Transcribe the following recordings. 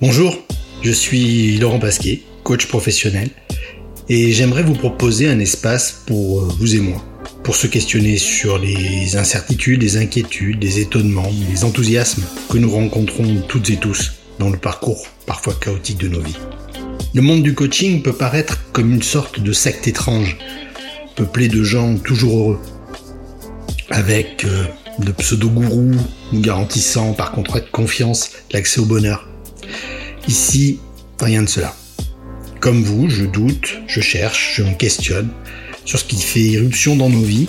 Bonjour, je suis Laurent Pasquier, coach professionnel, et j'aimerais vous proposer un espace pour vous et moi, pour se questionner sur les incertitudes, les inquiétudes, les étonnements, les enthousiasmes que nous rencontrons toutes et tous dans le parcours parfois chaotique de nos vies. Le monde du coaching peut paraître comme une sorte de secte étrange, peuplée de gens toujours heureux, avec euh, de pseudo-gourous nous garantissant par contrat de confiance l'accès au bonheur. Ici, rien de cela. Comme vous, je doute, je cherche, je me questionne sur ce qui fait irruption dans nos vies,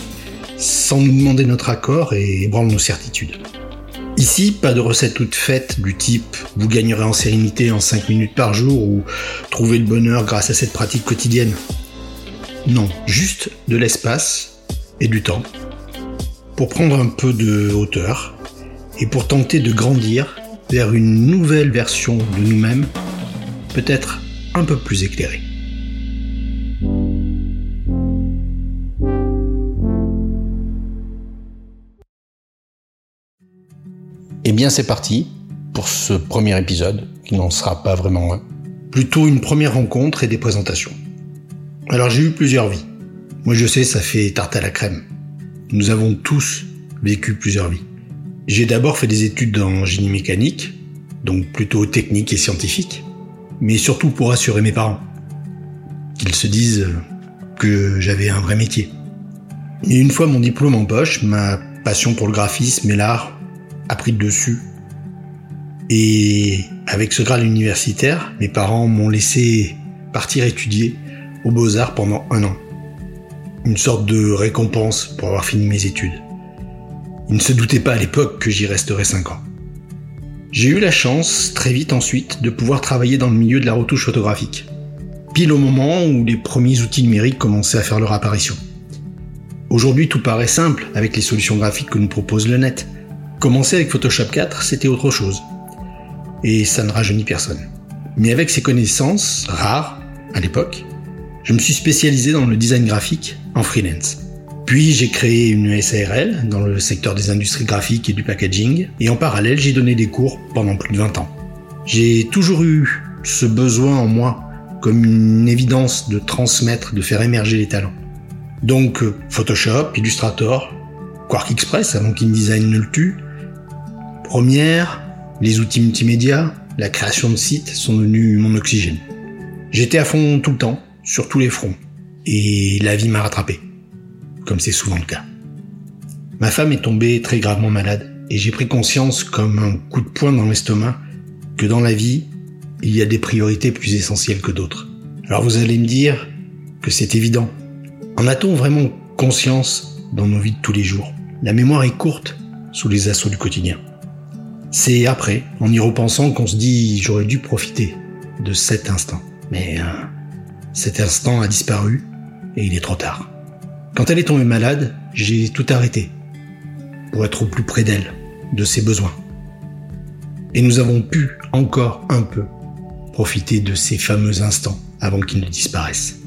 sans nous demander notre accord et ébranle nos certitudes. Ici, pas de recette toute faite du type vous gagnerez en sérénité en 5 minutes par jour ou trouver le bonheur grâce à cette pratique quotidienne. Non, juste de l'espace et du temps pour prendre un peu de hauteur et pour tenter de grandir vers une nouvelle version de nous-mêmes, peut-être un peu plus éclairée. Eh bien c'est parti pour ce premier épisode, qui n'en sera pas vraiment un. Plutôt une première rencontre et des présentations. Alors j'ai eu plusieurs vies. Moi je sais, ça fait tarte à la crème. Nous avons tous vécu plusieurs vies. J'ai d'abord fait des études en génie mécanique, donc plutôt technique et scientifique, mais surtout pour assurer mes parents, qu'ils se disent que j'avais un vrai métier. Et une fois mon diplôme en poche, ma passion pour le graphisme et l'art a pris le dessus. Et avec ce grade universitaire, mes parents m'ont laissé partir étudier aux beaux-arts pendant un an une sorte de récompense pour avoir fini mes études. Ils ne se doutaient pas à l'époque que j'y resterais 5 ans. J'ai eu la chance, très vite ensuite, de pouvoir travailler dans le milieu de la retouche photographique, pile au moment où les premiers outils numériques commençaient à faire leur apparition. Aujourd'hui, tout paraît simple avec les solutions graphiques que nous propose le net. Commencer avec Photoshop 4, c'était autre chose. Et ça ne rajeunit personne. Mais avec ces connaissances, rares à l'époque, je me suis spécialisé dans le design graphique en freelance. Puis j'ai créé une SARL dans le secteur des industries graphiques et du packaging, et en parallèle j'ai donné des cours pendant plus de 20 ans. J'ai toujours eu ce besoin en moi comme une évidence de transmettre, de faire émerger les talents. Donc Photoshop, Illustrator, Quark Express avant qu'InDesign ne le tue, Première, les outils multimédia, la création de sites sont devenus mon oxygène. J'étais à fond tout le temps, sur tous les fronts. Et la vie m'a rattrapé, comme c'est souvent le cas. Ma femme est tombée très gravement malade et j'ai pris conscience comme un coup de poing dans l'estomac que dans la vie, il y a des priorités plus essentielles que d'autres. Alors vous allez me dire que c'est évident. En a-t-on vraiment conscience dans nos vies de tous les jours? La mémoire est courte sous les assauts du quotidien. C'est après, en y repensant, qu'on se dit j'aurais dû profiter de cet instant. Mais euh, cet instant a disparu et il est trop tard. Quand elle est tombée malade, j'ai tout arrêté pour être au plus près d'elle, de ses besoins. Et nous avons pu encore un peu profiter de ces fameux instants avant qu'ils ne disparaissent.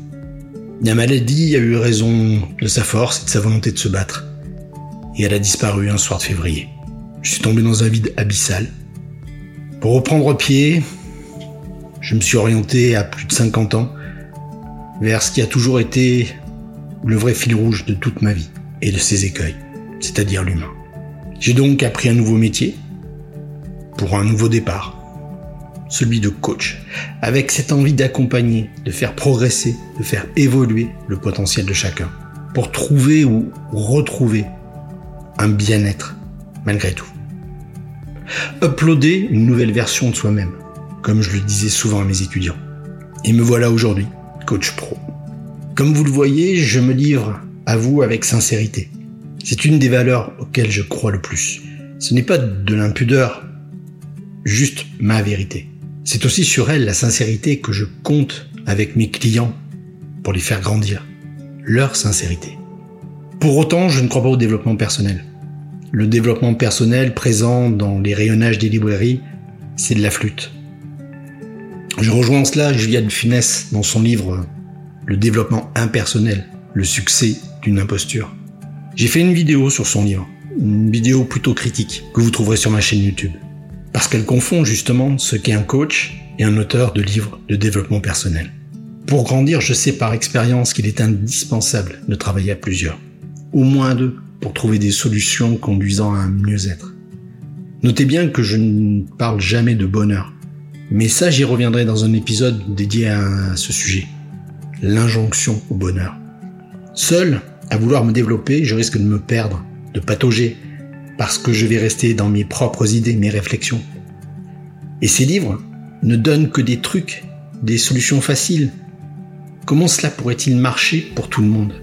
La maladie a eu raison de sa force et de sa volonté de se battre. Et elle a disparu un soir de février. Je suis tombé dans un vide abyssal. Pour reprendre pied, je me suis orienté à plus de 50 ans vers ce qui a toujours été le vrai fil rouge de toute ma vie et de ses écueils, c'est-à-dire l'humain. J'ai donc appris un nouveau métier pour un nouveau départ, celui de coach, avec cette envie d'accompagner, de faire progresser, de faire évoluer le potentiel de chacun, pour trouver ou retrouver un bien-être malgré tout. Uploader une nouvelle version de soi-même, comme je le disais souvent à mes étudiants. Et me voilà aujourd'hui, coach pro. Comme vous le voyez, je me livre à vous avec sincérité. C'est une des valeurs auxquelles je crois le plus. Ce n'est pas de l'impudeur, juste ma vérité. C'est aussi sur elle, la sincérité, que je compte avec mes clients pour les faire grandir. Leur sincérité. Pour autant, je ne crois pas au développement personnel. Le développement personnel présent dans les rayonnages des librairies, c'est de la flûte. Je rejoins en cela Juliette Finesse dans son livre Le développement impersonnel, le succès d'une imposture. J'ai fait une vidéo sur son livre, une vidéo plutôt critique que vous trouverez sur ma chaîne YouTube. Parce qu'elle confond justement ce qu'est un coach et un auteur de livres de développement personnel. Pour grandir, je sais par expérience qu'il est indispensable de travailler à plusieurs. Au moins deux pour trouver des solutions conduisant à un mieux-être. Notez bien que je ne parle jamais de bonheur. Mais ça, j'y reviendrai dans un épisode dédié à ce sujet. L'injonction au bonheur. Seul, à vouloir me développer, je risque de me perdre, de patauger, parce que je vais rester dans mes propres idées, mes réflexions. Et ces livres ne donnent que des trucs, des solutions faciles. Comment cela pourrait-il marcher pour tout le monde?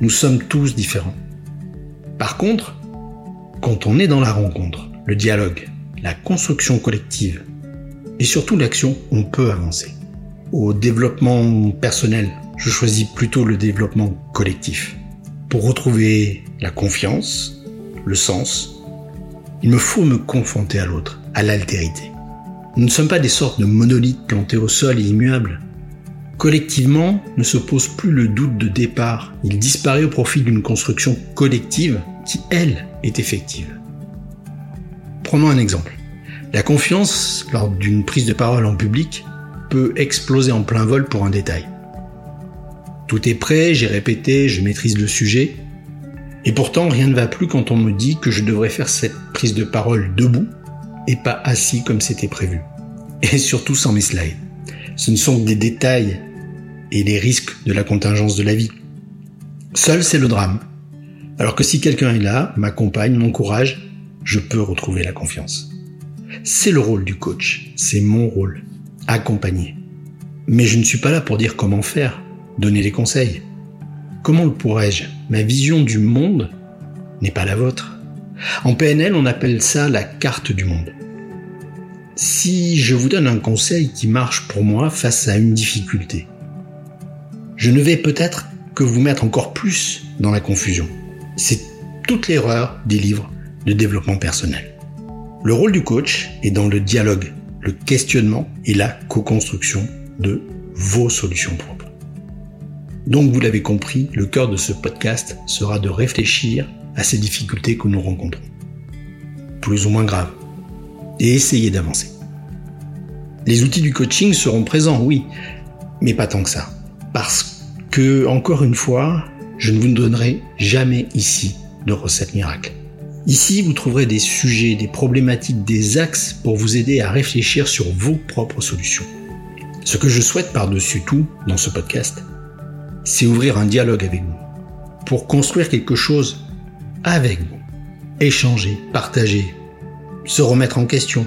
Nous sommes tous différents. Par contre, quand on est dans la rencontre, le dialogue, la construction collective et surtout l'action, on peut avancer. Au développement personnel, je choisis plutôt le développement collectif. Pour retrouver la confiance, le sens, il me faut me confronter à l'autre, à l'altérité. Nous ne sommes pas des sortes de monolithes plantés au sol et immuables. Collectivement, ne se pose plus le doute de départ. Il disparaît au profit d'une construction collective qui, elle, est effective. Prenons un exemple. La confiance, lors d'une prise de parole en public, peut exploser en plein vol pour un détail. Tout est prêt, j'ai répété, je maîtrise le sujet, et pourtant rien ne va plus quand on me dit que je devrais faire cette prise de parole debout et pas assis comme c'était prévu. Et surtout sans mes slides. Ce ne sont que des détails et les risques de la contingence de la vie. Seul, c'est le drame. Alors que si quelqu'un est là, m'accompagne, m'encourage, je peux retrouver la confiance. C'est le rôle du coach, c'est mon rôle, accompagner. Mais je ne suis pas là pour dire comment faire, donner des conseils. Comment le pourrais-je? Ma vision du monde n'est pas la vôtre. En PNL, on appelle ça la carte du monde. Si je vous donne un conseil qui marche pour moi face à une difficulté, je ne vais peut-être que vous mettre encore plus dans la confusion. C'est toute l'erreur des livres de développement personnel. Le rôle du coach est dans le dialogue, le questionnement et la co-construction de vos solutions propres. Donc vous l'avez compris, le cœur de ce podcast sera de réfléchir à ces difficultés que nous rencontrons, plus ou moins graves, et essayer d'avancer. Les outils du coaching seront présents, oui, mais pas tant que ça. Parce que, encore une fois, je ne vous donnerai jamais ici de recette miracle. Ici, vous trouverez des sujets, des problématiques, des axes pour vous aider à réfléchir sur vos propres solutions. Ce que je souhaite par-dessus tout dans ce podcast, c'est ouvrir un dialogue avec vous, pour construire quelque chose avec vous, échanger, partager, se remettre en question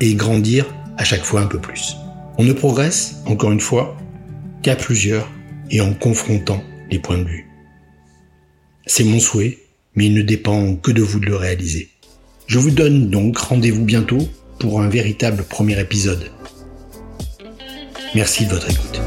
et grandir à chaque fois un peu plus. On ne progresse, encore une fois, qu'à plusieurs et en confrontant les points de vue. C'est mon souhait mais il ne dépend que de vous de le réaliser. Je vous donne donc rendez-vous bientôt pour un véritable premier épisode. Merci de votre écoute.